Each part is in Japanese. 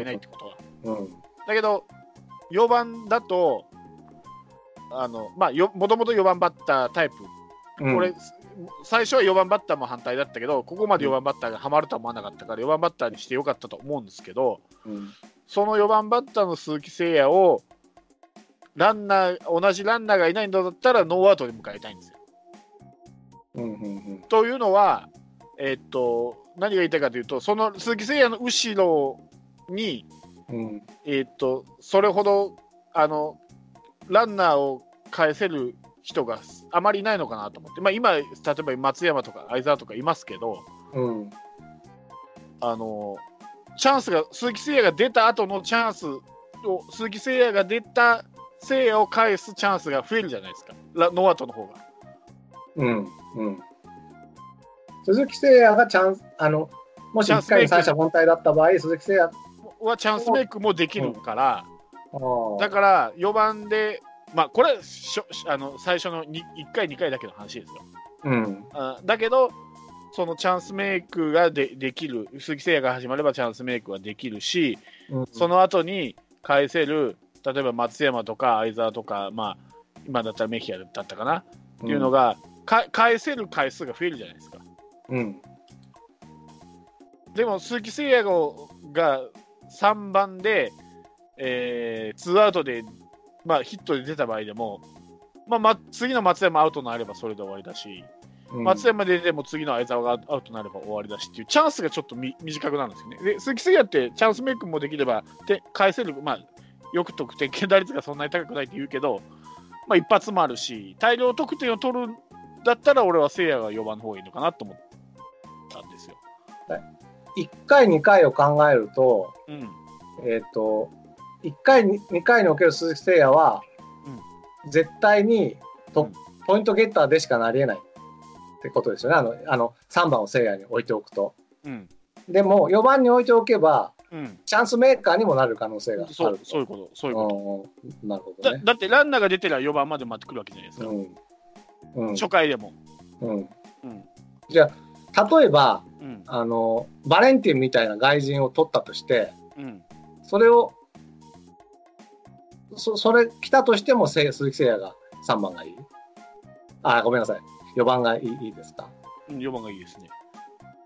いないってことは。うん。だけど、4番だと、あのまあ、よもともと4番バッタータイプ、うんこれ、最初は4番バッターも反対だったけど、ここまで4番バッターがはまるとは思わなかったから、4番バッターにしてよかったと思うんですけど、うん。その4番バッターの鈴木誠也を、ランナー、同じランナーがいないんだったら、ノーアウトで迎えたいんですよ。うん。うん。というのは、えっと、何が言いたいかというと、その鈴木誠也の後ろに、うん。えっと、それほどあのランナーを返せる人があまりいないのかなと思って、まあ、今、例えば松山とか相澤とかいますけど、うん。あのチャンスが、鈴木誠也が出た後のチャンスを、鈴木誠也が出た誠也を返すチャンスが増えるじゃないですか、ラノーアウトの方が。うん。うん。鈴木誠也がチャンス、あの、もし1チャンスメイク回に三者凡退だった場合、鈴木誠はチャンスメイクもできるから、也、だから4番で、まあ、これはしょあの最初の1回、2回だけの話ですよ。うん。あだけど、そのチャンスメイクがでできる、鈴木誠也が始まればチャンスメイクができるし、うん、その後に返せる、例えば松山とか相澤とか、まあ、今だったらメヒアだったかな？っていうのが、か返せる回数が増えるじゃないですか。うん。でも鈴木誠也が3番で、えー、2アウトで、まあ、ヒットで出た場合でも、まあま、次の松山アウトになればそれで終わりだし、うん。松山で出ても次の相澤がアウトになれば終わりだしっていうチャンスがちょっとみ短くなるんですよね。で鈴木誠也ってチャンスメイクもできればて返せる、まあ、よく得点圏打率がそんなに高くないって言うけど、まあ、一発もあるし、大量得点を取るんだったら俺は誠也が4番の方がいいのかなと思ったんですよ。1回、2回を考えると、うんえっ、と、1回、2回における鈴木誠也は、絶対にと、うんポイントゲッターでしかなり得ないってことですよね。あの、あの3番を誠也に置いておくと。うんでも、4番に置いておけば、うん、チャンスメーカーにもなる可能性がある。そうそういうこと、そういうこうんうんなるほと。どね。だだってランナーが出てら4番まで待ってくるわけじゃないですか、うん。うん。初回でも。うん。うんじゃあ、例えば、うんあの、バレンティンみたいな外人を取ったとして、うん、それを、そそれ来たとしてもせ鈴木誠也が3番がいい？あ、ごめんなさい。4番がいいいいですか？うん、4番がいいですね。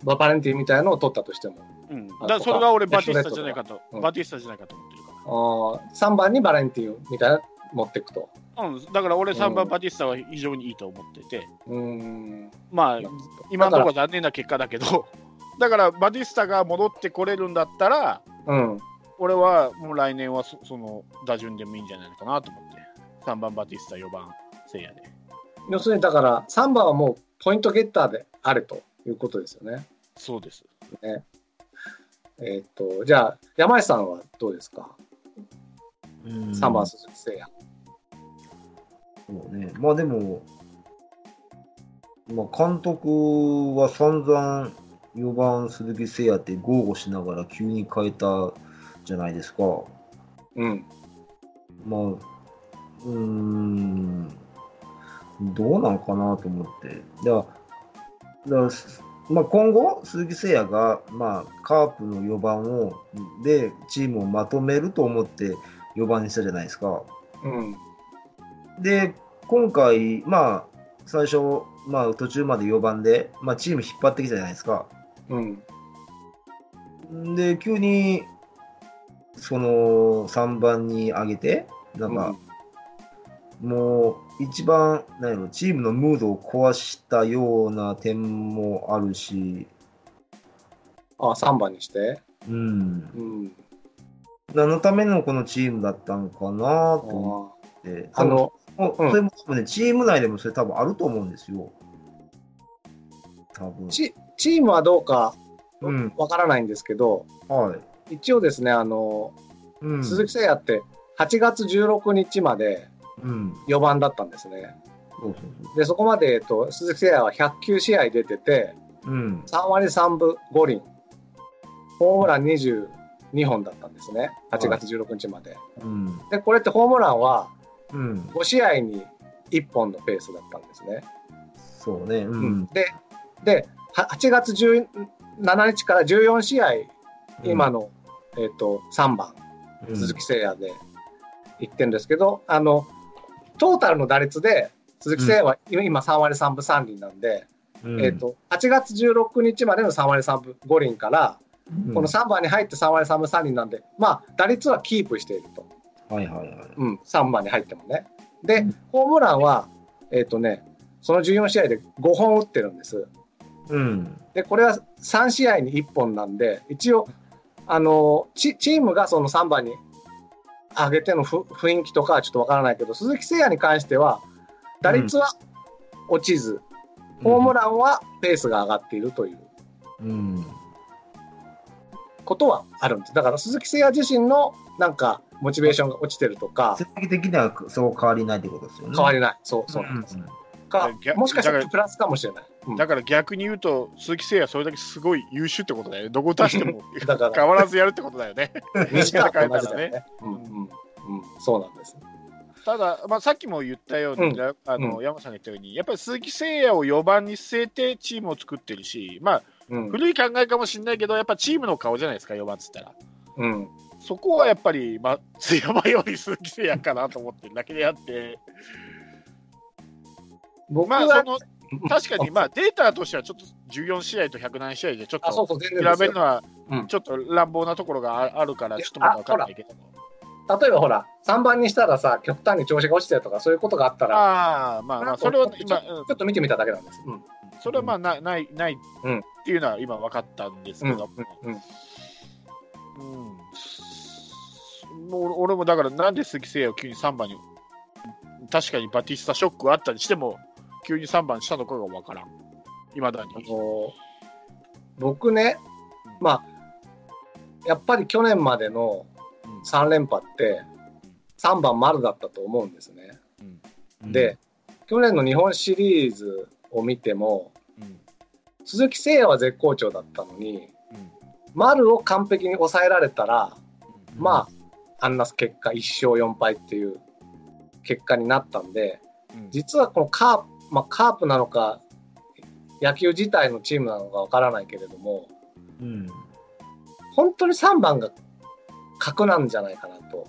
ババレンティンみたいなのを取ったとしても。うん、だそれが俺、バティスタじゃないかと、うんバティスタじゃないかと思ってるかあ3番にバレンティンみたいなの持っていくと。ら。うん、だから俺、3番うんバティスタは非常にいいと思ってて、うーん。まあ、今のところ残念な結果だけど、だからバティスタが戻ってこれるんだったら、うん。俺はもう来年はそその打順でもいいんじゃないのかなと思って、3番バティスタ、4番聖夜で。要するに、だから、3番はもうポイントゲッターであれということですよね。そうです。えーっと、じゃあ、山井さんはどうですか、うん、?3 番鈴木誠也。そうね。まあでも、まあ、監督は散々4番鈴木誠也って豪語しながら急に変えたじゃないですか。うん。まあ、うーん、どうなんかなと思って。だだまあ、今後、鈴木誠也が、まあ、カープの4番を、で、チームをまとめると思って4番にしたじゃないですか。うん。で、今回、まあ、最初、まあ、途中まで4番で、まあ、チーム引っ張ってきたじゃないですか。うん。で、急に、その、3番に上げて、なんか、もう、一番、なんやろ、チームのムードを壊したような点もあるし、あ、3番にして？うん。うん。何のためのこのチームだったのかなあと思って。あの、うん多分それも多分ね、チーム内でもそれ多分あると思うんですよ。多分。チチームはどうかうん。わからないんですけど、はい。一応ですね、あの、うん。鈴木誠也って8月16日までうん。4番だったんですね。そうそうそで、そこまで、えっと、鈴木誠也は109試合出てて、う。うん。3割3分5厘、ホームラン22本だったんですね。8月16日まで。うん。で、これってホームランはうん。5試合に1本のペースだったんですね。そうね。うん。で、で、は8月17日から14試合、今のえっ、と、3番、うん鈴木誠也で言ってるんですけど、あの、トータルの打率で、鈴木誠也は今今3割3分3厘なんで、うんえっ、と、8月16日までの3割3分5厘から、うんこの3番に入って3割3分3厘なんで、まあ、打率はキープしていると。はいはいはい。うん、3番に入ってもね。でうん、ホームランは、えっ、とね、その14試合で5本打ってるんです。うん。で、これは3試合に1本なんで、一応、あのチチームがその3番に上げてのふ雰囲気とかはちょっとわからないけど、鈴木誠也に関しては、打率は落ちず、ホームランはペースが上がっているといううん。ことはあるんです。だから鈴木誠也自身のなんかモチベーションが落ちてるとか、成績的にはそう変わりないってことですよね。変わりない。そう、そうなんです。か逆、もしかしたららプラスかもしれない。うんだから逆に言うと、鈴木誠也はそれだけすごい優秀ってことだよね。どこ出しても だから変わらずやるってことだよね。西川と同じだよね。うんうんうん、そうなんです。ただ、まあ、さっきも言ったように、うんあのう山さんが言ったように、やっぱり鈴木誠也を4番に据えてチームを作ってるし、まあ、うん。古い考えかもしれないけど、やっぱチームの顔じゃないですか、4番っつったら。うん。そこはやっぱり、まあ、山より鈴木誠也かなと思ってるだけであって、まあ、その確かに、まあ、データとしてはちょっと14試合と107試合でちょっと比べるのはうんちょっと乱暴なところがああるから、ちょっとまだ分からないけども。例えばほら、3番にしたらさ、極端に調子が落ちてるとか、そういうことがあったら、ああ、まあまあ、それは今、ちうんょっと見てみただけなんです。うん。それはまあなないないうんっていうのは今分かったんですけども、うん。うんもう俺もだから、なんで鈴木誠也を急に3番に、確かにバティスタショックはあったにしても、急に3番にしたのかが分からん、いまだに。あ。の僕ね、まあ、やっぱり去年までのうん。3連覇って、3番丸だったと思うんですね。うん。で、、去年の日本シリーズを見ても、うん。鈴木誠也は絶好調だったのに、うん。丸を完璧に抑えられたら、うん。まあ、あんな結果、1勝4敗っていう結果になったんで、うん実はこのカープ、まあ、カープなのか、野球自体のチームなのかわからないけれども、うん。本当に3番が格なんじゃないかなと、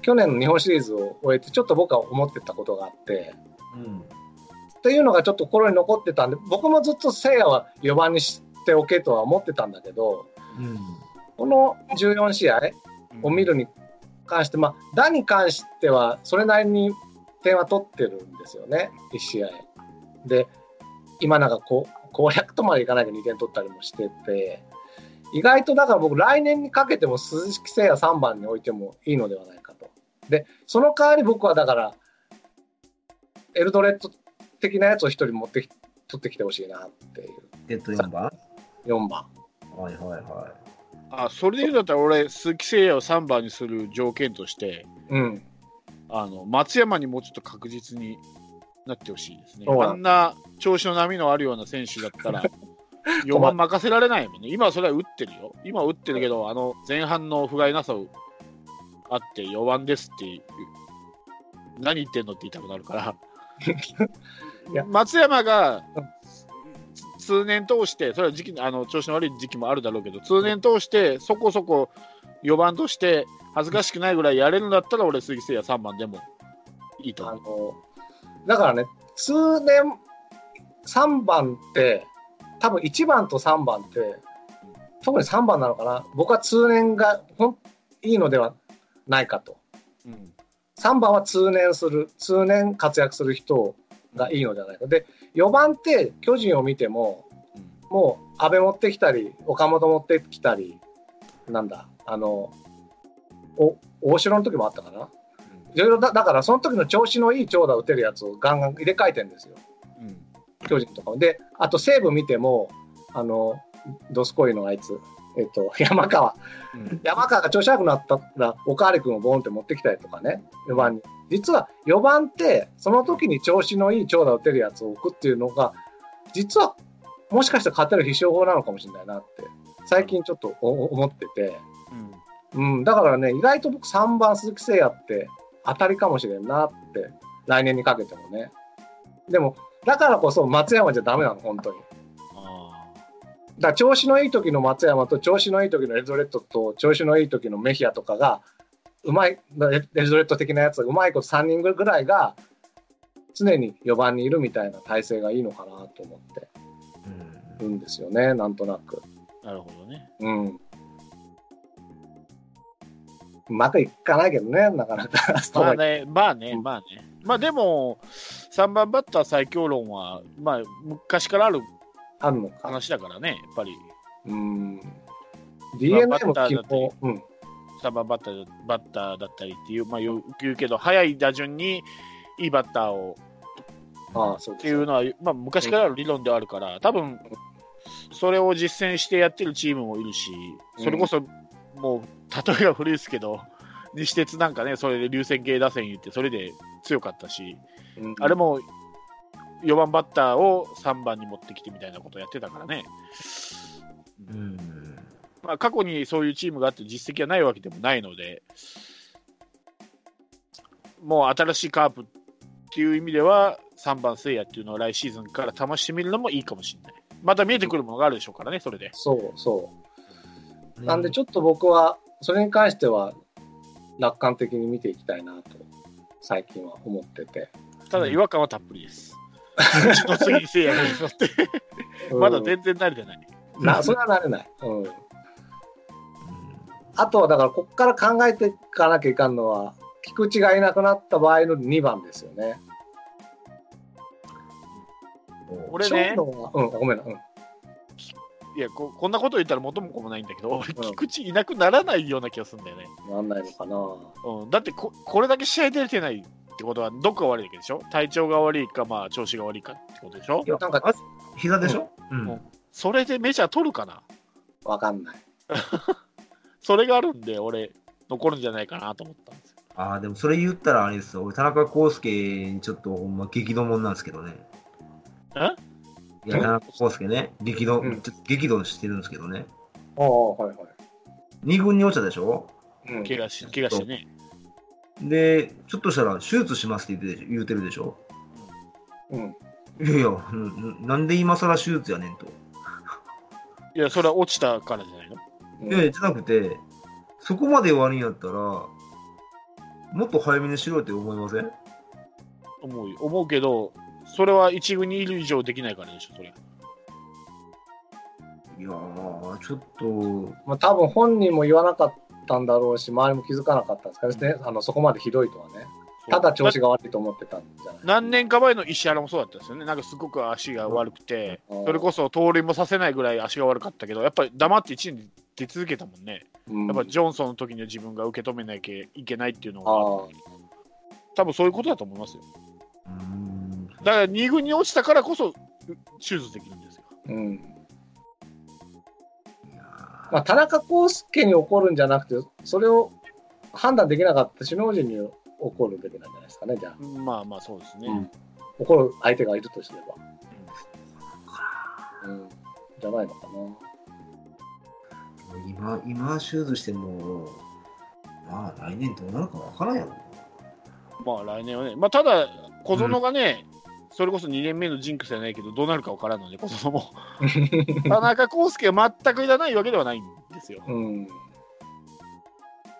去年の日本シリーズを終えて、ちょっと僕は思ってたことがあって、うん。っていうのがちょっと心に残ってたんで、僕もずっと聖夜は4番にしておけとは思ってたんだけど、うん。この14試合を見るに関して、まあ、打に関しては、それなりに点は取ってるんですよね、1試合。で、今なんかこう攻略とまでいかないで2点取ったりもしてて、意外とだから僕、来年にかけても鈴木誠也3番に置いてもいいのではないかと。で、その代わり僕はだから、エルドレッド的なやつを1人持ってき取ってきてほしいなっていう、えっと、4番4番。はいはいはあそれで言うんだったら、俺、鈴木誠也を3番にする条件として、うん。あの松山にもうちょっと確実になってほしいですね。あんな調子の波のあるような選手だったら、4番任せられないもんね。今はそれは打ってるよ。今は打ってるけど、あの前半の不甲斐なさをあって、4番ですって何言ってんのって言いたくなるから。松山が通年通して、それは時期あの調子の悪い時期もあるだろうけど、通年通して、そこそこ4番として恥ずかしくないぐらいやれるんだったら、俺、鈴木誠也3番でもいいと思う。あの、だからね、通年3番って、多分1番と3番って、特に3番なのかな、僕は通年がほんいいのではないかと。うん3番は通年する、通年活躍する人がいいのではないか。で、4番って巨人を見ても、もう安倍持ってきたり、岡本持ってきたり、なんだ、あの、お大城の時もあったかな？いろいろだだからその時の調子のいい長打打てるやつをガンガン入れ替えてるんですよ。うん。巨人とかも。であと西武見てもあのドスコイのあいつ、えっと、山川うん山川が調子悪くなったらおかわり君をボンって持ってきたりとかね4番に実は4番ってその時に調子のいい長打打てるやつを置くっていうのが実はもしかしたら勝てる必勝法なのかもしれないなって最近ちょっとお思ってて。うんうん、だからね、意外と僕3番鈴木誠也って当たりかもしれんなって、来年にかけてもね。でも、だからこそ松山じゃダメなの、本当に。あだ調子のいい時の松山と調子のいい時のエルドレッドと調子のいい時のメヒアとかがうまいエルドレッド的なやつがうまいこと3人ぐらいが常に4番にいるみたいな体制がいいのかなと思ってるんですよねなんとなく。なるほどね。うん。うまくいかないけどね、なかなか。まあね、まあね、まあね。まあでも、3番バッター最強論は、まあ、昔からあるあるのか。話だからね、やっぱり。うん。DNA も基本、うん。3番バッターバッターだったりっていう、まあ、よく言うけど、早い打順にいいバッターをああ、そう。っていうのは、まあ、昔からある理論ではあるから、多分それを実践してやってるチームもいるし、それこそ、もう、例えが古いですけど、西鉄なんかね、それで流線形打線言って、それで強かったし、うんあれも4番バッターを3番に持ってきてみたいなことをやってたからね、うん。まあ、過去にそういうチームがあって実績がないわけでもないので、もう新しいカープっていう意味では、3番聖夜っていうのを来シーズンから試してみるのもいいかもしれない。また見えてくるものがあるでしょうからね、それで。そうそう。なんでちょっと僕は、それに関しては、楽観的に見ていきたいなと、最近は思ってて。ただ違和感はたっぷりです。うちの次に聖夜がいるのって、まだ全然慣れてない。な、それはなれない。うん。あとはだから、こっから考えていかなきゃいかんのは、菊池がいなくなった場合の2番ですよね。俺ねうん、ごめんな。うん。いやこ、こんなこと言ったら元も子もないんだけど、俺、菊池いなくならないような気がするんだよね。なんないのかな。うん、だってこ、これだけ試合出れてないってことは、どこが悪いわけでしょ？体調が悪いか、まあ、調子が悪いかってことでしょ？いやなんかあ膝でしょ？うん。うんそれでメジャー取るかな？わかんない。それがあるんで、俺、残るんじゃないかなと思ったんですよ。ああ、でもそれ言ったらあれですよ。俺、田中康介にちょっとほんま激怒もんなんですけどね。いや、え？田中康介ね、激怒、うんちょっと激怒してるんですけどね。ああ、はいはい。二軍に落ちたでしょ？うん、怪我し怪我してね。で、ちょっとしたら手術しますって言って言うてるでしょ？うん。いやいや、うんなんで今更手術やねんと。いや、それは落ちたからじゃないの？うんいやいや、じゃなくて、そこまで悪いんやったら、もっと早めにしろって思いません？思うよ思うけど、それは一軍にいる以上できないからでしょ、それ。いやー、ちょっと、まあ、多分本人も言わなかったんだろうし、周りも気づかなかったんですかね、あのそこまでひどいとはね。ただ調子が悪いと思ってたんじゃない何年か前の石原もそうだったんですよね。なんかすごく足が悪くて、うんそれこそ盗塁もさせないぐらい足が悪かったけど、やっぱり黙って1年で出続けたもんね。うんやっぱジョンソンの時には自分が受け止めなきゃいけないっていうのが、あ多分そういうことだと思いますよ。だから2軍に落ちたからこそ手術できるんですよ。あ、うん。まあ、田中康介に怒るんじゃなくて、それを判断できなかった首脳陣に怒るべきなんじゃないですかね、じゃあ。まあまあそうですね。うん怒る相手がいるとすれば。うん。じゃないのかな。ー今、今手術しても、まあ来年どうなるかわからんやろ。まあ来年はね、まあただ、小園がね、それこそ2年目のジンクスじゃないけど、どうなるかわからんので、小園も。田中康介は全くいらないわけではないんですよ。うん。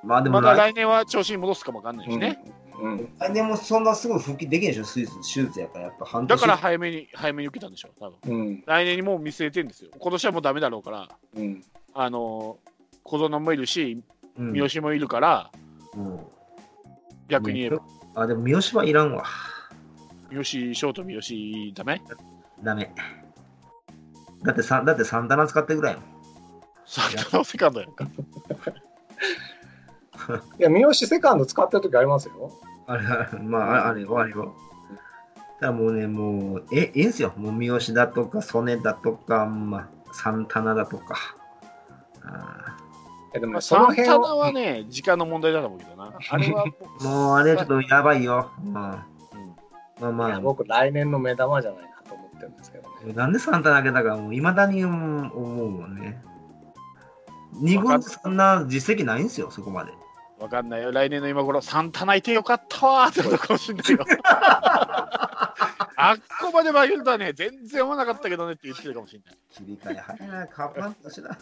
まあでもまだ来来年は調子に戻すかもわかんないしね。うん。来年もそんなすぐ復帰できんでしょ、手術手術やから、やっぱ半年。だから早めに、早めに受けたんでしょう、多分うん。来年にもう見据えてるんですよ。今年はもうダメだろうから、うん。あの小園もいるし、うん、三好もいるから、うん逆に言えば、あ、でも三好はいらんわ。三好、ショート三好、ダメ？ダメ。だってさ、だってサンタナ使ってるぐらいやもん。サンタのセカンドやんか。いや、三好セカンド使ってる時ありますよ。あれ、あれまあ、ああれ、終わりよ。だもうね、もう、え、ええんすよ。もう三好だとか、曽根だとか、まあ、サンタナだとか。あえでもまあ、その辺サンタナを、はね、時間の問題だと思うけどな。あれはもう、あれちょっとやばいよ。うん、まあまいや僕、来年の目玉じゃないかと思ってるんですけどね。あ、なんでサンタナ開けたか、もう、いまだにうん思うもんね。二軍ってそんな実績ないんすよ、そこまで。わかんないよ。来年の今頃、サンタナいてよかったわーってことかもしんないよ。あっこまで負けるとはね、全然思わなかったけどねって言ってるかもしれない。切り替え早いな、カパンとしな。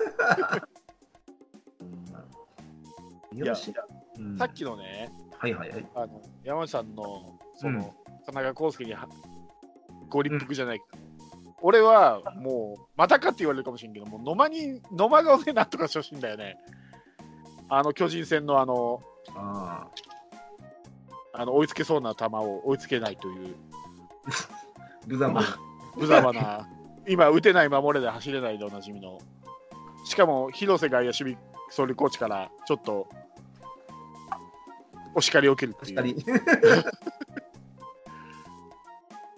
さっきのね、はいはいはい。あの山内さんの、その、田中康介にはご立腹じゃないけど、俺はもう、またかって言われるかもしれんけど、もう野間に、野間顔でなんとかしてほしいんだよね。あの巨人戦のあの、ああの追いつけそうな球を追いつけないという、あ、ブザマン。無様な、今、打てない、守れない、走れないでおなじみの、しかも広瀬外野守備総理コーチからちょっとお叱りを受けるっていう。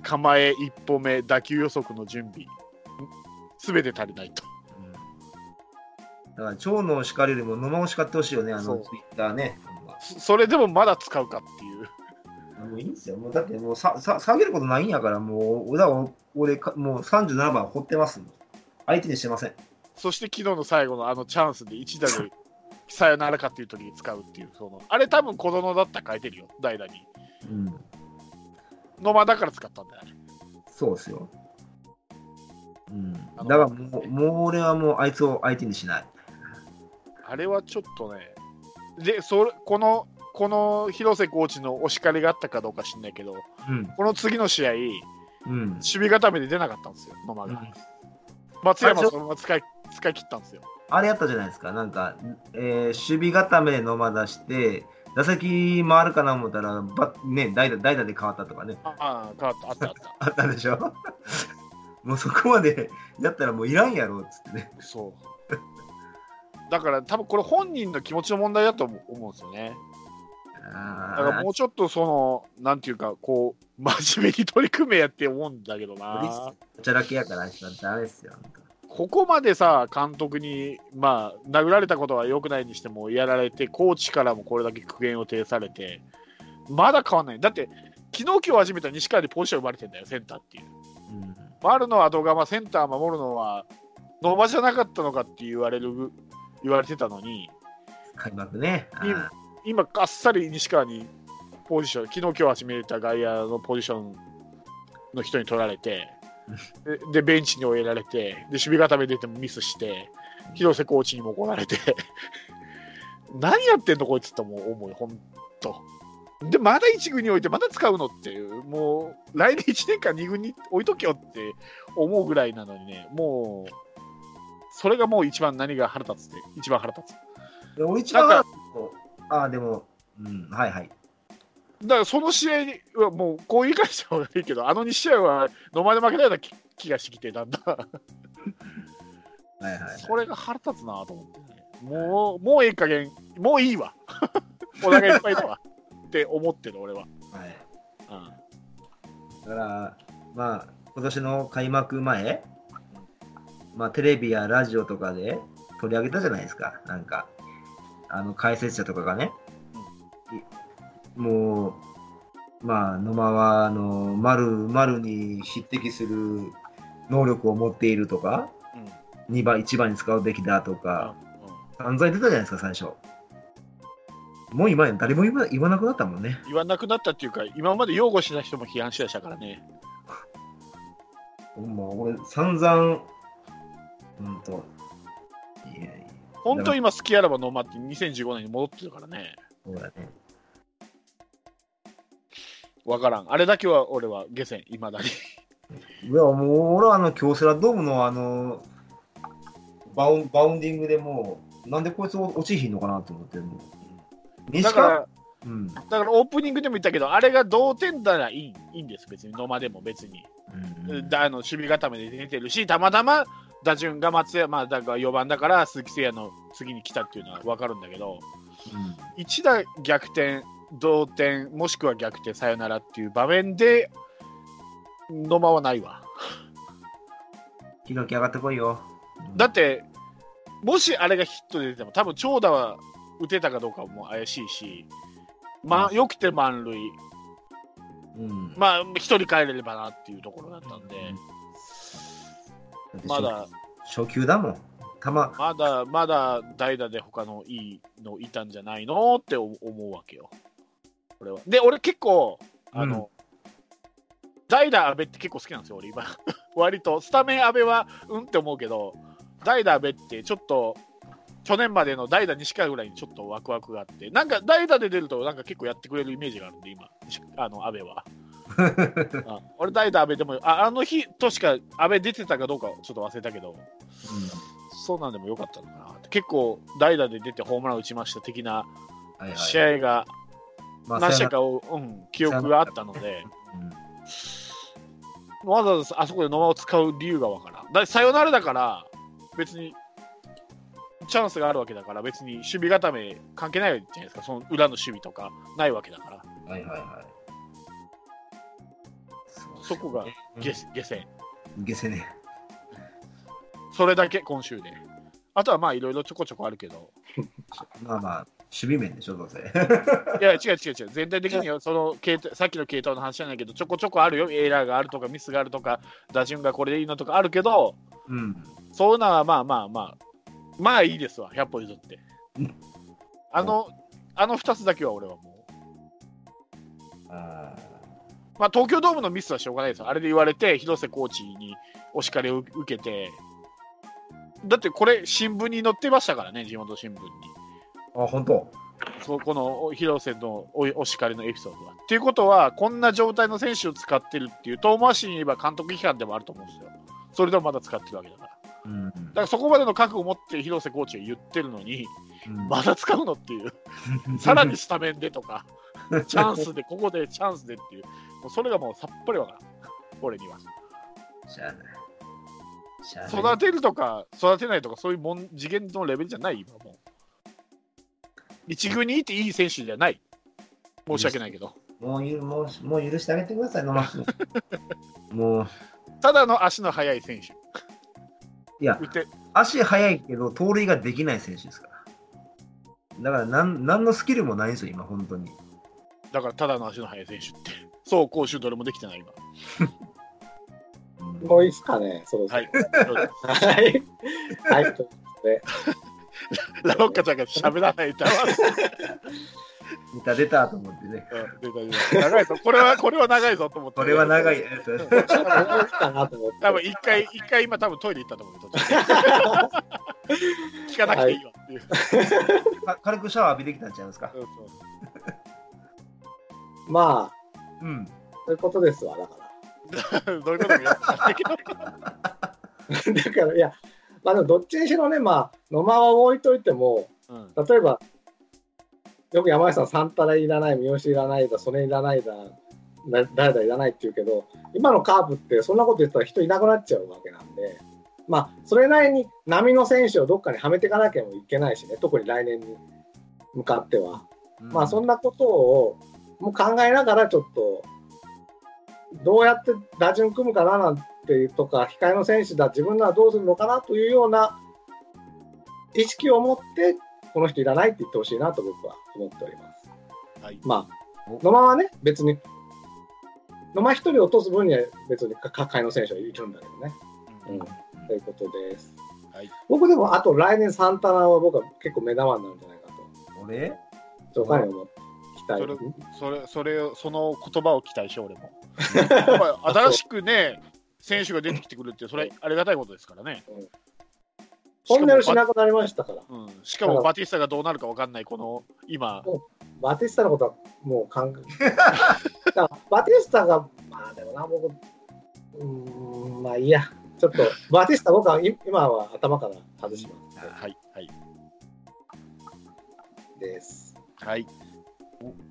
構え一歩目、打球予測の準備、すべて足りないと。うんだから、蝶の叱りよりも野間を叱ってほしいよね、あのツイッターね。そそれでもまだ使うかっていう、もういいんですよ。もうだってもうささ下げることないんやから、もう、だ俺か、もう37番掘ってます。相手にしてません。そして昨日の最後のあのチャンスで一打でさよならかっていう時に使うっていう、そのあれ多分子供だったら書いてるよ、代打に。うん。野間だから使ったんだよ、あれ。そうですよ。うん。だからもう、もう俺はもうあいつを相手にしない。あれはちょっとね、で、それこの、この広瀬コーチのお叱りがあったかどうか知んないけど、うん。この次の試合、うん。守備固めで出なかったんですよ、野間が。うん松山そのまま使い使い切ったんですよ。あれやったじゃないですか。なんか、えー守備固めで野間出して、打席回るかな思ったら、ばね、代打代打で変わったとかね。ああ、変わった、あったあった。あったでしょ？もうそこまでやったらもういらんやろっつってね。そう。だから多分これ本人の気持ちの問題だと思思うんですよね。あだからもうちょっとその、なんていうか、こう、真面目に取り組めやって思うんだけどな。おちゃらけやからダメですよ。ここまでさ、監督に、まあ、殴られたことは良くないにしても、やられて、コーチからもこれだけ苦言を呈されて、まだ変わんない。だって、昨日今日始めた西川にポジション生まれてんだよ、センターっていう。うん丸の後釜センター守るのは、野間じゃなかったのかって言われる、言われてたのに、開幕ね。今、あっさり西川にポジション、昨日今日始めた外野のポジションの人に取られて、でベンチに追えられて、で守備固め出てもミスして、広瀬コーチにも怒られて、何やってんの、こいつって思う、思う、ほんと。で、まだ1軍に置いて、まだ使うのっていう、もう来年1年間2軍に置いとけよって思うぐらいなのにね、もう、それがもう一番何が腹立つって、一番腹立つ。俺一番なんかああ、でも、うん、はいはい。だからその試合はもうこう言い返した方がいいけど、あの2試合は野間で負けたような気気がしてきて、だんだん。はいはい。それが腹立つなと思ってね。もう、もういい加減、もういいわ。お腹いっぱいだわ。って思ってる、俺は。はいうん、だから、まあ、今年の開幕前、まあ、テレビやラジオとかで取り上げたじゃないですか。なんか、あの、解説者とかがね。いもう、まあ、野間は、あの、丸、丸に匹敵する能力を持っているとか、うん2番、1番に使うべきだとか、散々言ってたじゃないですか、最初。もう今や誰も言わ言わなくなったもんね。言わなくなったっていうか、今まで擁護した人も批判しだしたからね。ほんま、俺、散々、うんと、いやいや、本当今好きあらば野間って2015年に戻ってるからね。そうだね。わからん。あれだけは俺は下船、いまだに。いや、もう、俺はあの、京セラドームのあの、バウンバウンディングでもう、なんでこいつ落ちひんのかなと思って、もう。西川だから、うん。だからオープニングでも言ったけど、あれが同点ならいいいいんです、別に。野間でも別に。うんだあの守備固めで出てるし、たまたま打順が松山、だから4番だから鈴木誠也の次に来たっていうのは分かるんだけど、一打逆転、同点、もしくは逆転、サヨナラっていう場面で、野間はないわ。上がってこいよ。だって、もしあれがヒットで出ても、多分長打は打てたかどうかも怪しいし、まあ、よくて満塁、うん。まあ、一人帰れればなっていうところだったんで、ってまだ、初初球だもん。球、まだまだ代打で他のいいのいたんじゃないのって思うわけよ。俺は。で、俺結構、あの、代打阿部って結構好きなんですよ、俺今。割と、スタメン阿部はうんって思うけど、代打阿部ってちょっと、去年までの代打西川ぐらいにちょっとワクワクがあって、なんか代打で出ると、なんか結構やってくれるイメージがあるんで、今、西あの阿部は。あ 俺、代打阿部でもあ、あの日としか阿部出てたかどうかちょっと忘れたけど、そうなんでもよかったのかな。結構、代打で出てホームラン打ちました的な試合がまあ何試合かを、うん、記憶があったので、わざわざあそこで野間を使う理由がわからん。だサヨナラだから、別にチャンスがあるわけだから、別に守備固め関係ないじゃないですか、その裏の守備とかないわけだから、はいはいはい。そこが下ゲ下戦。ゲセね。それだけ、今週で。あとはまあ、いろいろちょこちょこあるけど、まあまあ、守備面でしょ、どうせ。いや、違う違う違う、全体的にはそのさっきの系統の話じゃないけど、ちょこちょこあるよ、エラーがあるとか、ミスがあるとか、打順がこれでいいのとかあるけど、うん。そういうのはまあまあまあ、まあいいですわ、100歩譲ってうん。あの、あの2つだけは俺はもう、あまあ東京ドームのミスはしょうがないですよ。あれで言われて、広瀬コーチにお叱りを受けて、だってこれ、新聞に載ってましたからね、地元新聞に。ーあ、本当。そこの広瀬のおお叱りのエピソードは。っていうことは、こんな状態の選手を使ってるっていう、遠回しに言えば監督批判でもあると思うんですよ。それでもまだ使ってるわけだから。うん。だからそこまでの覚悟を持って広瀬コーチが言ってるのに、まだ使うのっていう、さらにスタメンでとか、チャンスで、ここでチャンスでっていう、もうそれがもうさっぱりわからん、俺には。しゃあない。育てるとか、育てないとか、そういうもん次元のレベルじゃない、今もう。一軍にいていい選手じゃない。申し訳ないけど。もうゆもうもう許してあげてください、野間君。もう、ただの足の速い選手。いや、足速いけど、盗塁ができない選手ですから。だからなん、何のスキルもないんですよ、今、本当に。だからただの足の速い選手って。そう、攻守どれもできてない、今。うんもういいっすかね、そろそろ。はい。はい。はい。ということで、ラロッカちゃんが喋らないと。出た出たと思ってね。うん出た出た長いぞ。これは、これは長いぞと思って。これは長い。多分一回、一回今多分トイレ行ったと思う 聞かなくていいわっていう。か軽くシャワー浴びてきたんちゃいますか？まうん。あ、そういうことですわ、だから。どういうこと？もやったんだけど。だから、いや、まあでもどっちにしろね、まあ、野間は置いといても、うん例えば、よく山下さん、サンタラいらない、三好いらないだ、それいらないだ、だ誰だいらないって言うけど、今のカープってそんなこと言ったら人いなくなっちゃうわけなんで、まあ、それなりに波の選手をどっかにはめていかなきゃいけないしね、特に来年に向かっては。まあ、そんなことをもう考えながら、ちょっと、どうやって打順組むかななんていうとか、控えの選手だ、自分ならどうするのかなというような意識を持って、この人いらないって言ってほしいなと僕は思っております。はい。まあ、野間はね、別に、野間一人落とす分には別にか替えの選手はいるんだけどね。うんということです。はい僕でも、あと来年サンタナは僕は結構目玉になるんじゃないかと、俺そうかに思って期待それそれ、それを、その言葉を期待しよう、俺も。新しくね、選手が出てきてくるって、それありがたいことですからね。トンネルしなくなりましたから。うん、しかもバティスタがどうなるか分かんない、この今、バティスタのことはもう考え。バティスタが、まあでもな、僕、うーん、まあいいや。ちょっと、バティスタ僕はい今は頭から外します。はい、はい、です。はい。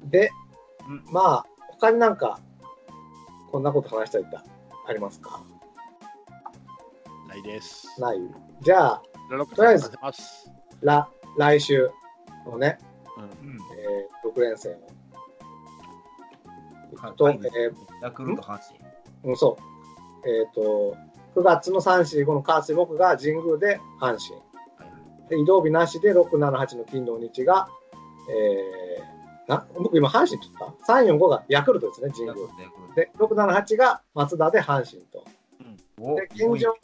でうん、まあ、他になんか、こんなこと話したいってありますか？ないです。ないじゃあ、とりあえず。ら来週のね、うんうん。えー、6連戦を。はと、はいえヤクルト、阪神。ーうん、そう。えっ、と、9月の3、4、5の火水木が神宮で阪神。で移動日なしで6、7、8の金土日が、えー、な僕今阪神って言った ?3、4、5がヤクルトですね、神宮。で、6、7、8が松田で阪神と。おで現状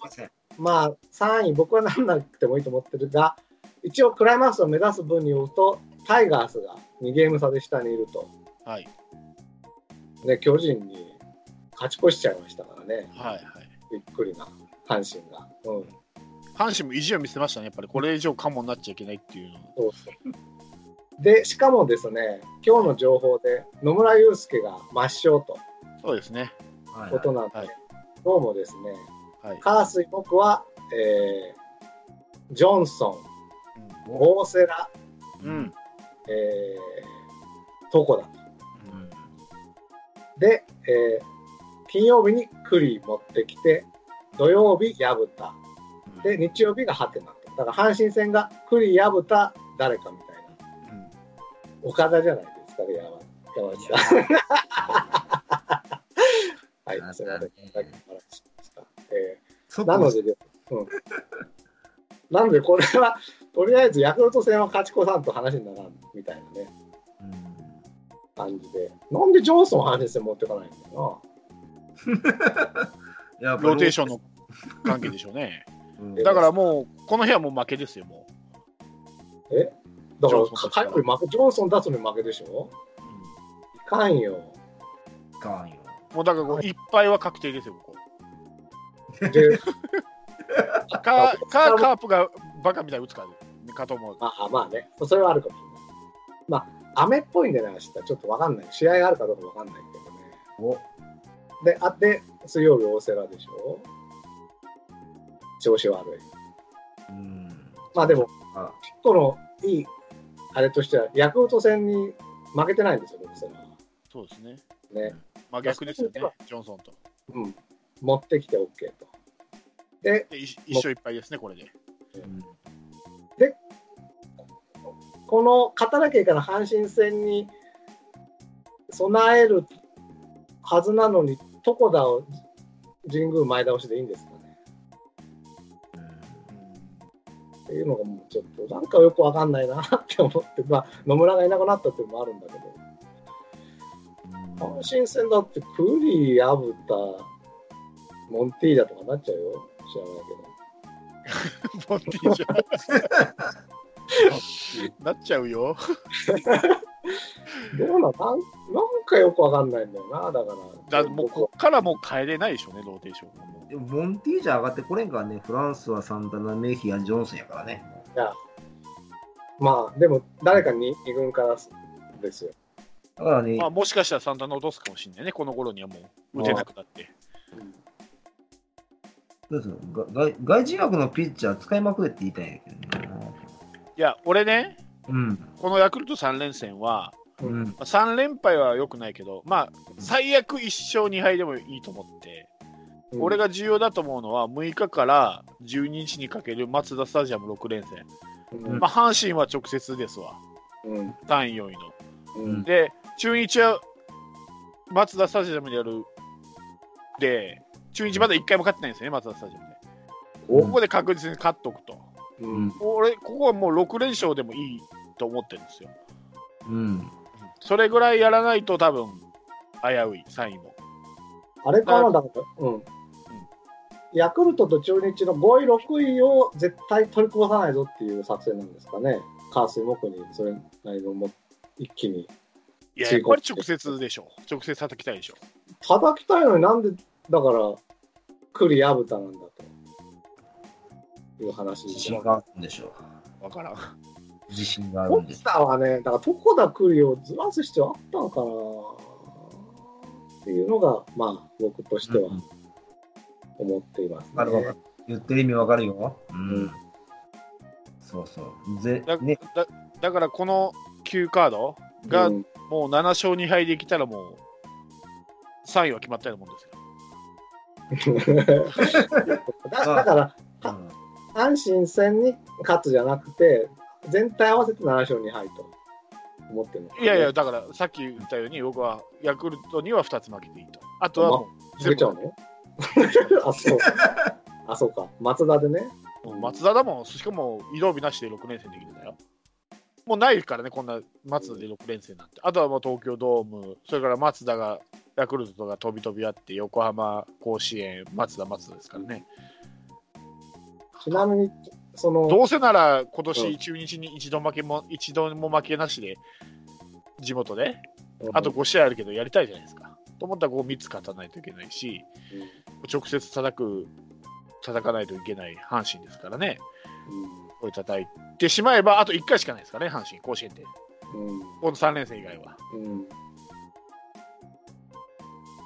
まあ、3位、僕はなんなくてもいいと思ってるが、一応クライマックスを目指す分に言うと、タイガースが2ゲーム差で下にいると。はい。で、巨人に勝ち越しちゃいましたからね。はいはい。びっくりな、阪神が。うん。阪神も意地を見せましたね、やっぱりこれ以上カモになっちゃいけないっていうの。そうそう。で、しかもですね、今日の情報で野村祐介が抹消とそうですね。はいことなんで、はいどうもですね、はい。カースイ僕は、えー、ジョンソン、大瀬良、うん。うん。えー、トコだと。うんで、えー金曜日に栗持ってきて、土曜日薮田。で、日曜日がハテナと。だから阪神戦が栗薮田誰かみたいな。うん岡田じゃないですかね、山山内さん。はい、すみませだけ話しました。えー、なので、うん。なので、これは、とりあえずヤクルト戦は勝ち越さんと話にならんみたいなね、うん感じで。なんでジョンソン阪神戦持ってかないんだよ やっぱローテーションの関係でしょうね。うんだからもう、この部屋もう負けですよ、もな。だからジョンソンとしては火曜日負け、ジョンソン出すのに負けでしょ？う。いかんよ。いかんよ。もうだからこう、いっぱいは確定ですよ、ここ。で、か、か、カープがバカみたいに打つか、かと思う。ああまあね、それはあるかもしれない。まあ、雨っぽいんでね、明日。ちょっとわかんない。試合があるかどうかわかんないけどね。おで、あって、水曜日大瀬良でしょ？調子悪い。うんまあでも、あこのいい、あれとしては、ヤクルト戦に負けてないんですよ。そうですね。ね。まあ逆ですよね、ジョンソンと。うん。持ってきて OK と。で、で一一勝いっぱいですね、これで。うんこの勝たなきゃいけない阪神戦に備えるはずなのに、床田を神宮前倒しでいいんですか？っていうのがもうちょっとなんかよくわかんないなって思って、まあ、野村がいなくなったっていうのもあるんだけど、阪神戦だってクリー、アブタ、モンティーダとかなっちゃうよ。知らないけど。モンティーじゃん。なっちゃうよ。どうなんなんなんかよくわかんないんだよな、だから。だもうこっからもう変えれないでしょうね、ローテーションはもうでもモンティージャー上がってこれんからね、フランスはサンタナ、メヒア、ジョンソンやからね。まあ、でも誰かに二軍からですよ。だからね、まあ、もしかしたらサンタナ落とすかもしれないね、この頃にはもう打てなくなって。どうするが外外人枠のピッチャー使いまくれって言いたいんやけどね。いや、俺ね、うん。このヤクルト3連戦は、うん。まあ3連敗は良くないけど、まあ、最悪1勝2敗でもいいと思って、俺が、が重要だと思うのは、6日から12日にかけるマツダスタジアム6連戦。うんまあ、阪神は直接ですわ、うん3位、4位の。うんで、中日はマツダスタジアムでやる。で、中日まだ1回も勝ってないんですよね、マツダスタジアムで。おここで確実に勝っておくと。うん俺、ここはもう6連勝でもいいと思ってるんですよ。うん。それぐらいやらないと多分、危うい、3位も。あれかな、だから、うん。ヤクルトと中日の5位、6位を絶対取りこさないぞっていう作戦なんですかね。カースイ木にそれなりのも一気に。いや、やっぱり直接でしょ。直接叩きたいでしょ。叩きたいのになんで、だから、栗矢蓋なんだという話自です信があるんでしょわからん。う。自信があるポんですスターはね、だから床田栗をずらす必要あったのかなっていうのが、まあ、僕としてはうん思っています、ねわかるわかる。言ってる意味わかるよ。ううんん。そうそう。ぜだ,、ね、だだから、この9カードがうんもう7勝2敗できたらもう、3位は決まったようなもんですよ。だだから、うん阪神戦に勝つじゃなくて、全体合わせて7勝2敗と思ってるいやいや、だからさっき言ったように、僕はヤクルトには2つ負けていいと。あとはもう負けちゃうの？あ、そう。あ、そうか。松田でね。松田だもん、しかも移動日なしで6連戦できるんだよ。もうないからね、こんな松田で6連戦なんて。あとはもう東京ドーム、それから松田が、ヤクルトとか飛び飛びあって、横浜、甲子園、松田、松田ですからね。ちなみに、その、どうせなら今うん。年中日に一度負けも、一度も負けなしで、地元で、うん。あと5試合あるけどやりたいじゃないですか。と思ったらこう3つ勝たないといけないし、直接叩く、叩かないといけない阪神ですからね、これ叩いてしまえば、あと1回しかないですからね、阪神、甲子園って。うん。この3連戦以外は。うん。行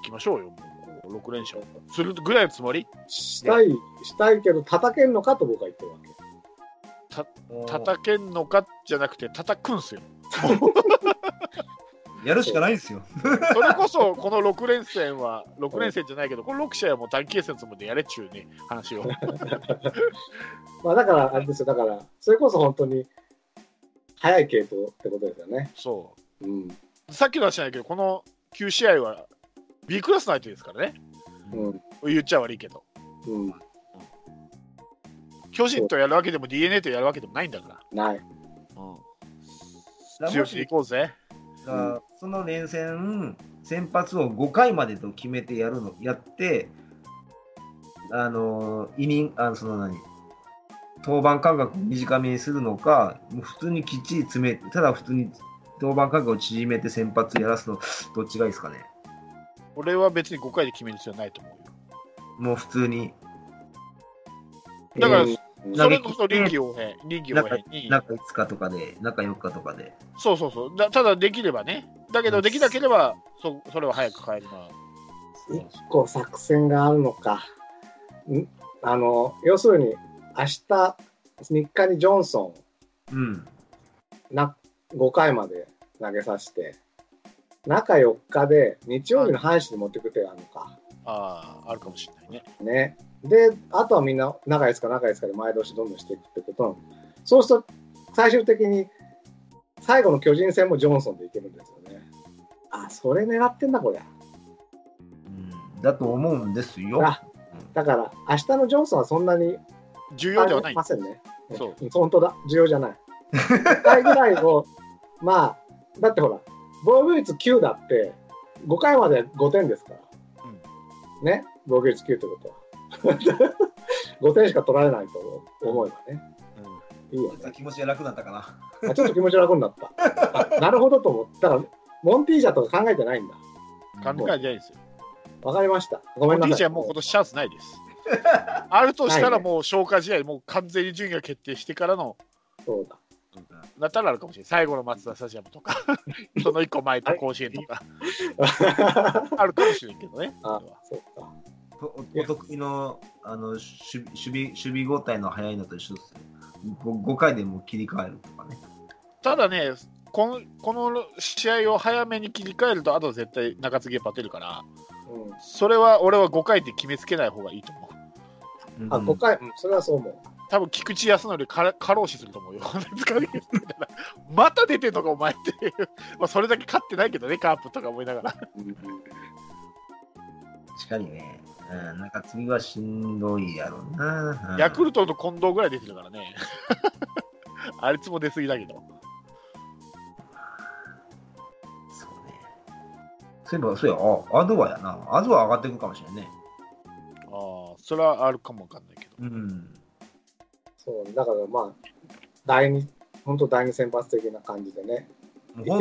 きましょうよ、もう6連勝するぐらいのつもり、したい、したいけど、叩けんのかと僕は言ってるわけ。叩けんのかじゃなくて、叩くんすよ。やるしかないんですよ。それこそ、この6連戦は、6連戦じゃないけど、この6試合はもう短期決戦のつもりでやれっちゅうね、話を。まあだから、あれですよ、だから、それこそ本当に、早い系統ってことですよね。そうん。う。さっきの話じゃないけど、この9試合は B クラスの相手ですからね。うん。言っちゃ悪いけど。うん。巨人とやるわけでも DNA とやるわけでもないんだから。ない。強気でいこうぜ。だからその連戦、先発を5回までと決めてやるの、やって、あの、イニング、あの、その何、登板間隔を短めにするのか、もう普通にきっちり詰め、ただ普通に登板間隔を縮めて先発やらすの、どっちがいいですかね。俺は別に5回で決める必要はないと思うよ。もう普通に、だからうんそれこそ臨機応変、臨機応変に。中5日とかで、中4日とかで。そうそうそう。だただできればね。だけどできなければ、そそれは早く変えるのは。一個作戦があるのか。ん？あの、要するに、明日、3日にジョンソうん。ン、な、5回まで投げさせて、中4日で日曜日の阪神に持ってく手があるのか。ああ、あるかもしれないね。ね。で、あとはみんな、中5日、中5日で前倒しどんどんしていくってことなの。そうすると、最終的に、最後の巨人戦もジョンソンでいけるんですよね。あ、それ狙ってんだ、これ。うんだと思うんですよ。あだから、明日のジョンソンはそんなに重要ではない。ませんね。そううん。本当だ。重要じゃない。1回ぐらいを、まあ、だってほら、防御率9だって、5回まで5点ですから。ね？防御率9ってことは。5点しか取られないと思えばね。いいよね。気持ちが楽だったかな。あちょっと気持ち楽になった。あなるほどと思ったら、モンティージャとか考えてないんだ。考えじゃないですよ。わかりました。ごめんなさい。モンティーチはもう今年チャンスないです。あるとしたらもう消化試合、もう完全に順位が決定してからの、そうだ。だったらあるかもしれない。最後の松田スタジアムとか、その1個前と甲子園とか、あるかもしれないけどね。あ、そうか。おお得意のあの守備守備守備交代の早いのと一緒ですよ。5, 5回でもう切り替えるとかね。ただね、このこの試合を早めに切り替えると、あとは絶対中継ぎがバテるから、うん。それは俺は5回で決めつけない方がいいと思う。あ、5回、うん、それはそう思う。多分菊池康則か過労死すると思うよ。また出てんのか、お前っていう。まあそれだけ勝ってないけどね、カープとか思いながら。確かにね、うん、中継ぎはしんどいやろうな。うんヤクルトの近藤ぐらい出てるからね。あいつも出過ぎだけど。そうね。そういえば、そうや、あアドバやな。アドバ上がっていくかもしれんね。ああ、それはあるかもわかんないけど。うん。そう、だからまあ、第二、本当第二先発的な感じでね。上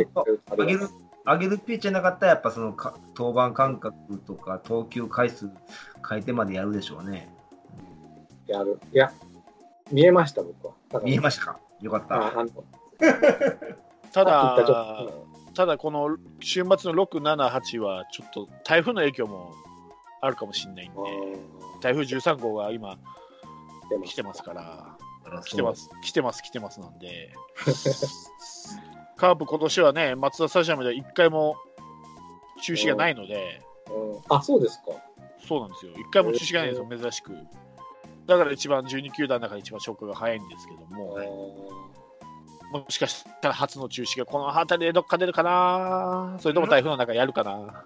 げる、上げるピッチャーなかったら、やっぱそのか登板間隔とか投球回数変えてまでやるでしょうね。やる。いや、見えました、僕は。見えましたか？よかった。ただっ、ただこの週末の6、7、8はちょっと台風の影響もあるかもしれないんで、台風13号が今来てますから、来てます、来てます、来てますなんで、カープ今年はね、松田スタジアムで1回も中止がないので、うん。あ、そうですか。そうなんですよ、1回も中止がないんですよ、珍しく。だから一番12球団の中で一番消化が早いんですけども、もしかしたら初の中止がこの辺りでどっか出るかな、それとも台風の中やるかな、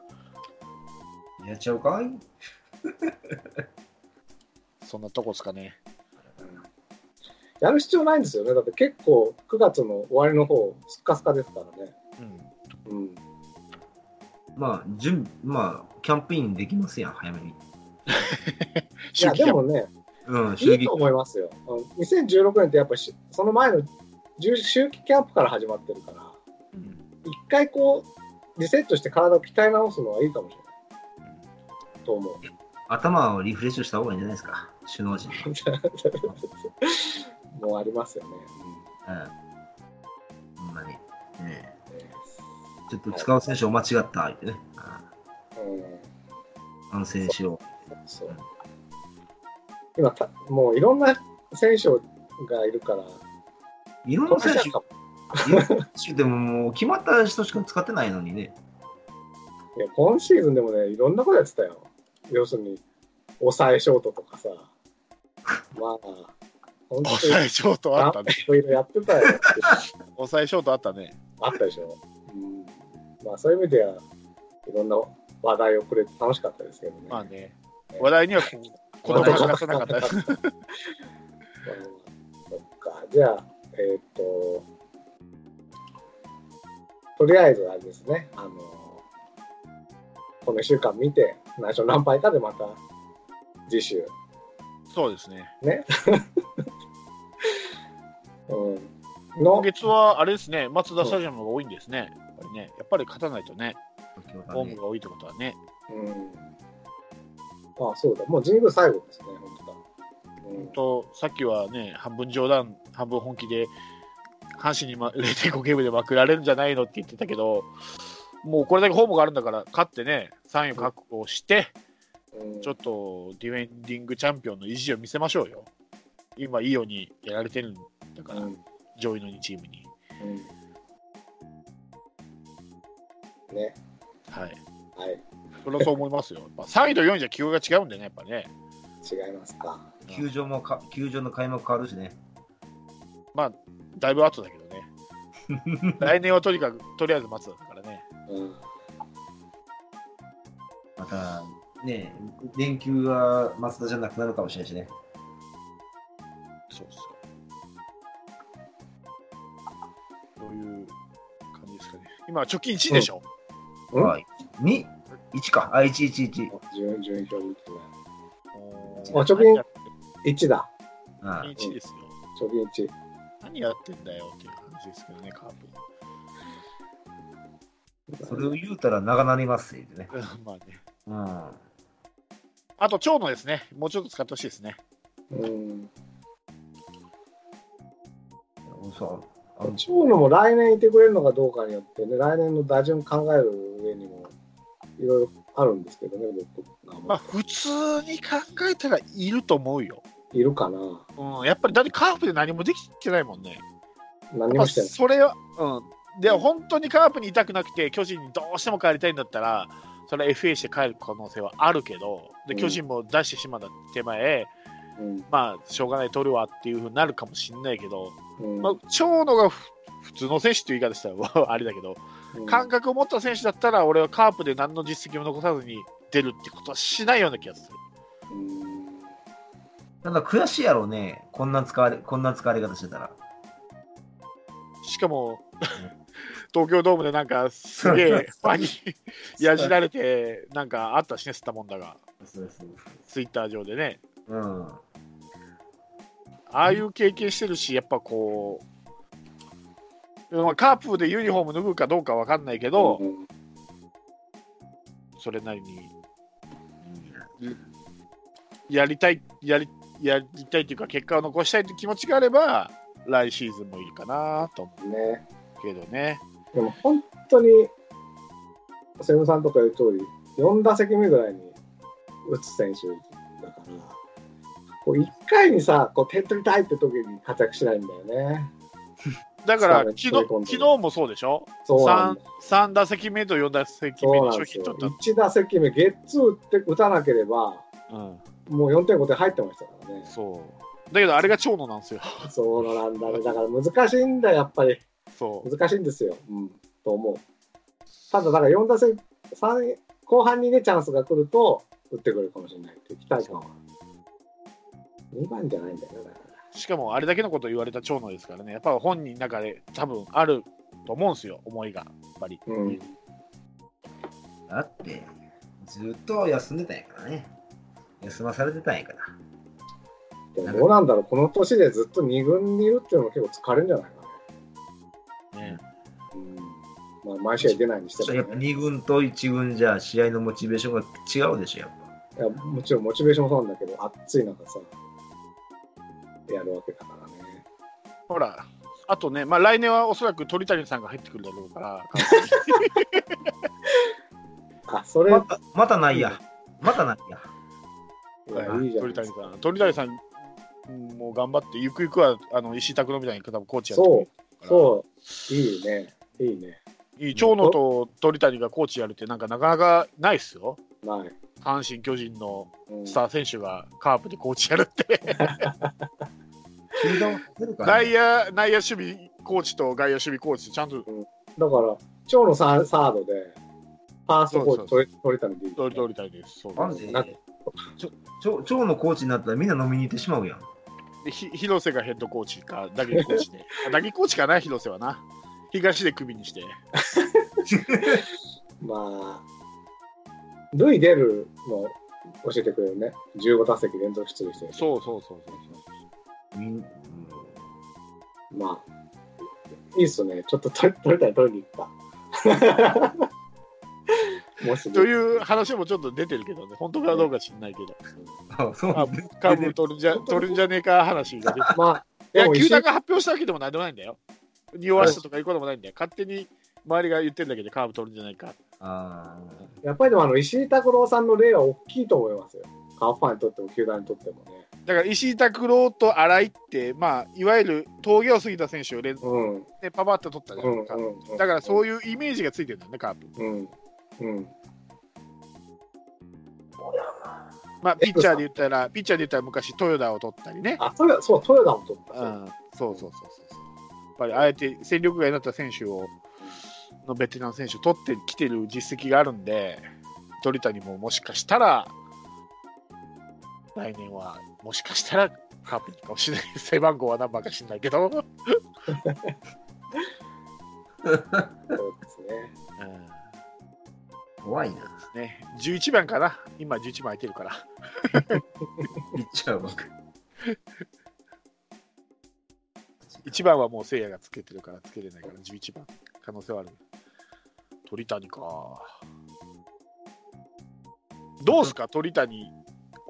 やっちゃうかい。そんなとこですかね。やる必要ないんですよね。だって結構9月の終わりの方、スッカスカですからね。うんうん。まあ、準まあ、キャンペーンできますやん、早めに。いや、でもね、うん、いいと。思いますよ。うん2016年ってやっぱし、その前の10秋季キャンプから始まってるから、うん一回こう、リセットして体を鍛え直すのはいいかもしれない。と思う。頭をリフレッシュした方がいいんじゃないですか、首脳陣。もうありますよね。うん。ほんまに。ねえちょっと使う選手を間違った、言ってね。うんうん反省しよそう今た、もういろんな選手がいるから、う。いろんな選手、手でももう決まった人しか使ってないのにね。いや今シーズンでもね、いろんなことやってたよ。要するに、抑えショートとかさ。まあ、抑えショートあったね。いろいろやってたよ。抑えショートあったね。あったでしょ。うん、まあ、そういう意味では、いろんな話題をくれて楽しかったですけどね。まあね、話題にはこう言葉が出さなかったです。うんそっか、じゃあ、えーっ、と、とりあえずあれですね、あの、この1週間見て、何勝何敗かでまた次週、そうですね。ね。うん。今の、月はあれですね、松田スタジアムが多いんですね。やっぱりね、やっぱり勝たないとね、ホームが多いってことはね。うん。あ、そうだ、もう神宮最後ですね、本当だ。うんとさっきはね、半分冗談、半分本気で、阪神に、ま、0.5ゲームでまくられるんじゃないのって言ってたけど、もうこれだけホームがあるんだから、勝ってね、3位を確保して、うんちょっとディフェンディングチャンピオンの意地を見せましょうよ。今、いいようにやられてるんだから、うん上位の2チームに。うんね、はい。はい、それはそう思いますよ。やっぱ3位と4位じゃ気候が違うんでね、やっぱね。違いますか。球場もか、球場の開幕変わるしね。まあ、だいぶ後だけどね。来年はとにかく、とりあえず松田だからね。うん。また、ね、連休は松田じゃなくなるかもしれないしね。そうそう。今、貯金1でしょ、うんはい。2、1か。あ、1、1、1。順順位表見てない。おあ貯金1だ。あ1ですよ。貯金1。何やってんだよっていう感じですけどね、カープ。それを言うたら長なりますってね。う んまあね。うん。あと、長野ですね。もうちょっと使ってほしいですね。うん。そう。長野も来年いてくれるのかどうかによってね、来年の打順考える上にも、いろいろあるんですけどね、僕まあ、っ普通に考えたらいると思うよ。ているかな。うん、やっぱりだってカープで何もできてないもんね。まあ何もしてない。それは、うん。で、本当にカープにいたくなくて、巨人にどうしても帰りたいんだったら、それは FA して帰る可能性はあるけど、でうん巨人も出してしまった手前、うんまあ、しょうがない、取るわっていうふうになるかもしれないけど、うんまあ、長野がふ普通の選手という言い方したら あれだけど、うん感覚を持った選手だったら、俺はカープで何の実績も残さずに出るってことはしないような気がする。うんただ悔しいやろうね。こんな使われ、こんな使われ方してたら。しかも、東京ドームでなんかすげえファンにやじられて、なんかあったしね、吸ったもんだが、そうそうツイッター上でね。うん。ああいう経験してるし、やっぱこう、まあカープでユニフォーム脱ぐかどうかわかんないけど、うんそれなりにやりたい、やりやりたいというか、結果を残したいという気持ちがあれば、来シーズンもいいかなと思ね。けどね。でも本当に、瀬野さんとか言う通り、4打席目ぐらいに打つ選手だから、こう1回にさ、こう点取りたいって時に活躍しないんだよね。だから、昨日昨日もそうでしょ？そうなん 3, だよ。3打席目と4打席そ目ですよ。ヒットだっ1打席目、ゲッツー打って打たなければ、た、うん、もう4.5点入ってましたからね。そう。だけど、あれが長野なんですよ。そうなんだね。だから難しいんだよ、やっぱり。そう。難しいんですよ。うん、と思う。ただ、だから4打席、三後半にね、チャンスが来ると、打ってくれるかもしれないって期待感は。2番じゃないんだよね、だから。しかも、あれだけのこと言われた長野ですからね、やっぱ本人の中で多分あると思うんですよ、思いが。やっぱり。うん。だって、ずっと休んでたんやからね。休まされてたんやから。でもどうなんだろう、この年でずっと2軍にいるっていうのも結構疲れるんじゃないかね、な。うん。まあ、毎試合出ないにしても、やっぱね。2軍と1軍じゃ試合のモチベーションが違うでしょ、やっぱ。いやもちろんモチベーションもそうなんだけど、暑い中さ、やるわけだからね。ほら、あとね、まあ、来年はおそらく鳥谷さんが入ってくるだろうから、あ、それ、また、またないや。またないや。いやいい鳥谷さん、鳥谷さんうんもう頑張って、ゆくゆくはあの石井拓郎みたいに多分コーチやってくれるからそう、いいね。いいね。いい長野と鳥谷がコーチやるって、なんかなかなかないっすよ。ない。阪神・巨人のうんスター選手がカープでコーチやるって、球団出るから、内野内野守備コーチと外野守備コーチ、ちゃんとだから、長野ササードで、ファーストコーチ取り取れたのでいい、取り取りたいです。そうマジ？でなんかちょちょ長のコーチになったらみんな飲みに行ってしまうやん。でひ広瀬がヘッドコーチか、打撃コーチで。あ打撃コーチかな、広瀬はな。東でクビにして。まあ、塁出るの教えてくれるね。15打席連続出塁してる。そうそうそうそうみんまあ、いいっすね。ちょっと取り取りたい取りに行った。という話もちょっと出てるけどね、本当かどうか知んないけど。あ、そうあカーブ取るんじゃ 取るんじゃねえか話が出てる。まあ、いや、球団が発表したわけでもなんでもないんだよ。匂わしたとかいうこともないんだよ。勝手に周りが言ってるだけでカーブ取るんじゃないか。あやっぱりでもあの石井拓郎さんの例は大きいと思いますよ。カープファンにとっても球団にとってもね。だから石井拓郎と新井って、まあ、いわゆる峠を過ぎた選手を連続うん。うんでパパッと取ったじゃうんんか。うん。だからそういいうイメージがついてるんだよね、カープ。うん。うん。まあ、ピッチャーで言ったら、ピッチャーで言ったら昔、豊田を取ったりね。あ、そう、豊田も取った。うん、そうそうそうそうそう。やっぱりあえて戦力外になった選手を、のベテラン選手を取ってきてる実績があるんで、鳥谷ももしかしたら、来年はもしかしたらカープかもしれない。背番号は何番か知らないけど、うん、そうですね。怖いな。ね11番かな。今11番空いてるから。ピッチャーばっか1番はもう聖夜がつけてるからつけれないから11番可能性はある。鳥谷か。どうすか？鳥谷、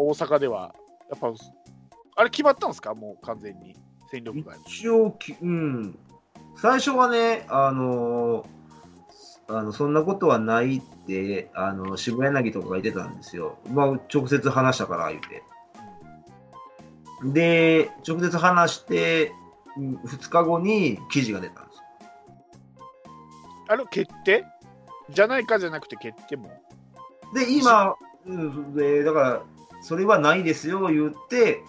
大阪では。やっぱ、あれ決まったんですか？もう完全に。戦力外。一応き、うん。最初はね、あのーあのそんなことはないって、あの渋谷柳とかが言ってたんですよ。まあ、直接話したから言うて。で、直接話して、2日後に記事が出たんですよ。あれ決定？じゃないかじゃなくて決定も。で、今、うんでだから、それはないですよ、言って、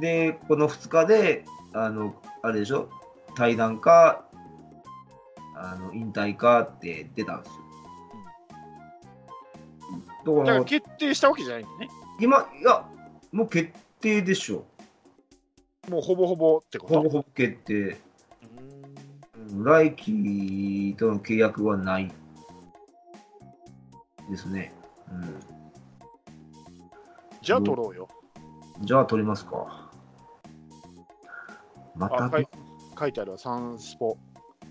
で、この2日で、あの、あれでしょ、対談か、あの、引退かって出たんですよ。だか、らら決定したわけじゃないんだね。今、いや、もう決定でしょ。もうほぼほぼってこと？ほぼほぼ決定。来季との契約はないですね。うん。じゃあ取ろうよ。じゃあ取りますか。またあ、書い書いてあるわ。サンスポ。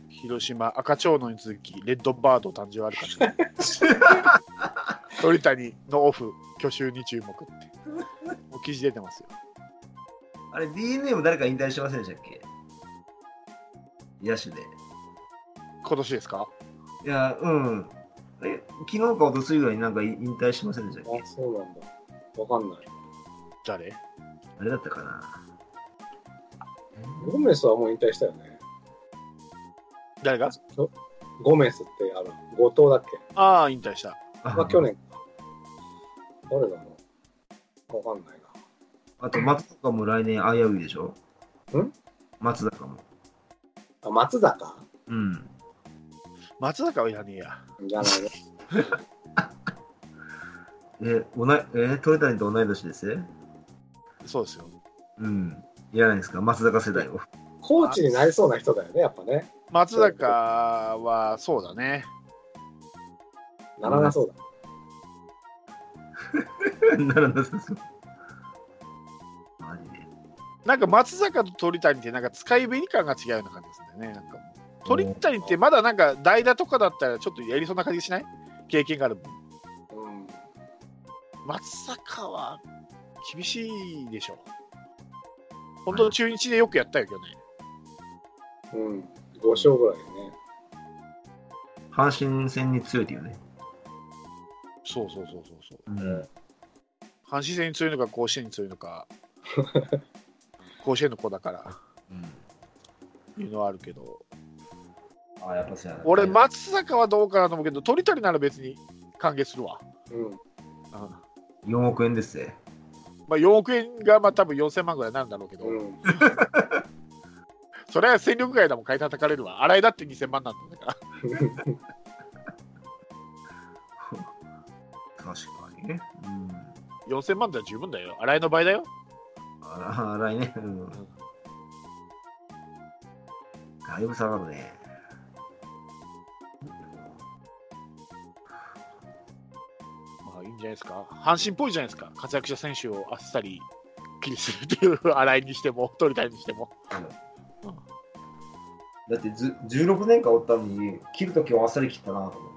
広島、赤蝶野に続き、レッドバード誕生あるかしら。鳥谷のオフ、去就に注目って。もう記事出てますよ。あれ、DNA も誰か引退してませんでしたっけ？野手で。今年ですか？いや、うん。え、昨日かおとついぐらいになんか引退しませんでしたっけ？あ、そうなんだ。わかんない。誰？あれだったかな？ゴメスはもう引退したよね。誰が？ゴメスって、あの、後藤だっけ？ああ、引退した。あまあ、去年か。誰だろうわかんないな。あと、松坂も来年危ういでしょ？ん？松坂も。あ、松坂？うん。松坂はいらねえや。じゃないね。え、おなえ鳥谷と同い年です？そうですよ。うん。いらないですか？松坂世代を。コーチになりそうな人だよね、やっぱね。松坂はそうだね。ならなそうだ。ならなさそう。マジで。なんか松坂と鳥谷ってなんか使い紅感が違うような感じですね。なんか鳥谷ってまだなんか代打とかだったらちょっとやりそうな感じしない？経験がある。松坂は厳しいでしょ。本当、中日でよくやったよ、去年。うん。5勝ぐらいね。阪神戦に強いっていうね。そうそうそうそうそう。うん。阪神戦に強いのか、甲子園に強いのか、甲子園の子だから、いうのはあるけど、あ、やっぱそうやな。俺、松坂はどうかなと思うけど、鳥谷なら別に歓迎するわ。うん。うん4億円ですぜ。まあ、4億円がまあ多分4000万ぐらいになるんだろうけど、うん。それは戦力外だもん買い叩かれるわ。洗いだって2000万なんだから。確かにね。うん。4000万では十分だよ。洗いの倍だよ。あら、荒いね。うん。だいぶ下がるね。じゃないですか。阪神っぽいじゃないですか。活躍した選手をあっさり切りするっていう洗いにしても、鳥谷にしても。だってず16年間おったのに、切るときはあっさり切ったなと思っ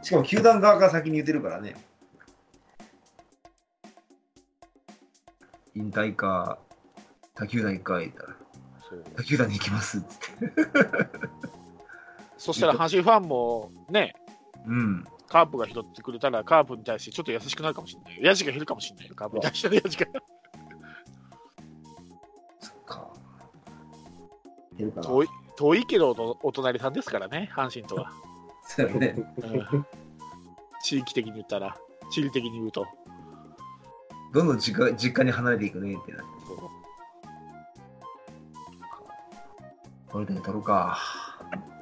て。しかも球団側が先に言ってるからね。引退か、他球団行くか言ったら、他球団に行きますって。そしたら阪神ファンもね、うん。カープが拾ってくれたら、カープに対してちょっと優しくなるかもしれないよ。ヤジが減るかもしれないよ、カープに対してのヤジが。そっか。いるかな。遠い遠いけどおお隣さんですからね、阪神とは。そうやね。うん地域的に言ったら、地理的に言うと。どんどん実家実家に離れていくねってな。取れて取るか。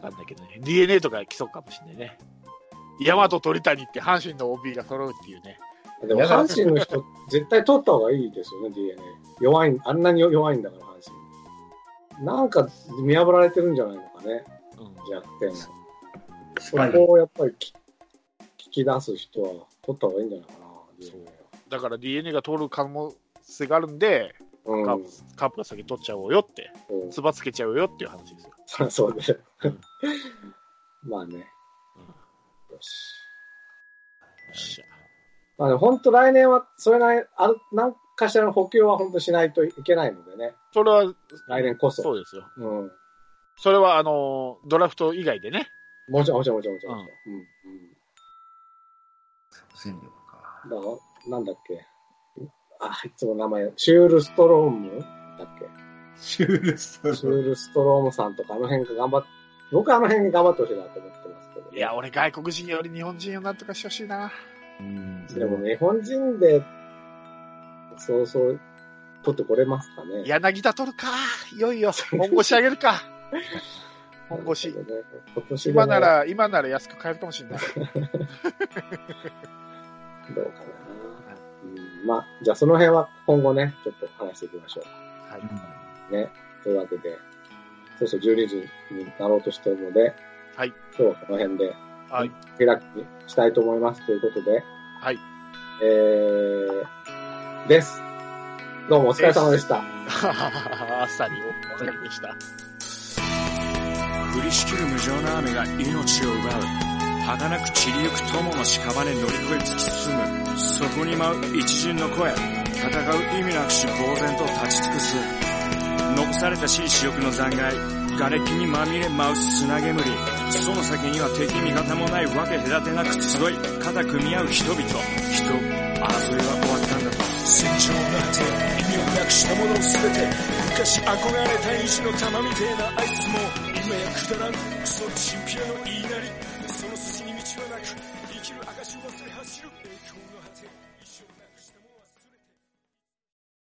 わかんないけどね、DNA とか来そうかもしれないね。大和鳥谷って阪神の OB が揃うっていうね。でも阪神の人、絶対取った方がいいですよね、DNA。弱い、あんなに弱いんだから、阪神。なんか見破られてるんじゃないのかね、うん弱点を。そこをやっぱりき聞き出す人は取った方がいいんじゃないかな、DNA だから DNA が通る可能性があるんで、は。カープカープが先取っちゃおうよって、うんつばつけちゃうよっていう話ですよ。うん、そうねうん。まあね。うんよし。よっしゃまあね、本当来年は、それなり、ある、何かしらの補強は本当しないといけないのでね。それは、来年こそ。そうですよ。うん。それは、あのードラフト以外でね。もちろん、もちろん、もちろん、もちろん。うん。うん。戦力か。だから、なんだっけ？あ、いつも名前、シュールストロームだっけ？シュールストシュールストロームさんとか、あの辺が頑張っ、僕はあの辺頑張ってほしいなと思っていや、俺、外国人より日本人をなんとかしてほしいな。うん。でも、日本人で、そうそう、取ってこれますかね。柳田取るか。いよいよ、本腰上げるか。本腰。ね、今なら、今なら安く買えるかもしれない。どうかな。うん、まあ、じゃあその辺は今後ね、ちょっと話していきましょはい。う。ね。というわけで、そうそう12時になろうとしてるので、はい。今日はこの辺で、はい。開きにしたいと思います。ということで、はい。えー、です。どうもお疲れ様でした。あっさりお疲れでした。降りしきる無情な雨が命を奪う儚く散りゆく友の屍乗り越え突き進むそこに舞う一陣の声戦う意味なくし呆然と立ち尽くす残されたしい死力の残骸瓦礫にまみれ舞う砂煙。その先には敵味方もないわけ隔てなく集い肩組み合う人々。人争いは終わったんだと。戦場の果て意味をなくしたもの全て昔憧れた意地の玉みてえなあいつも今やくだらん。クソチンピラの言いなり。その筋に道はなく生きる証を忘れ走る。栄光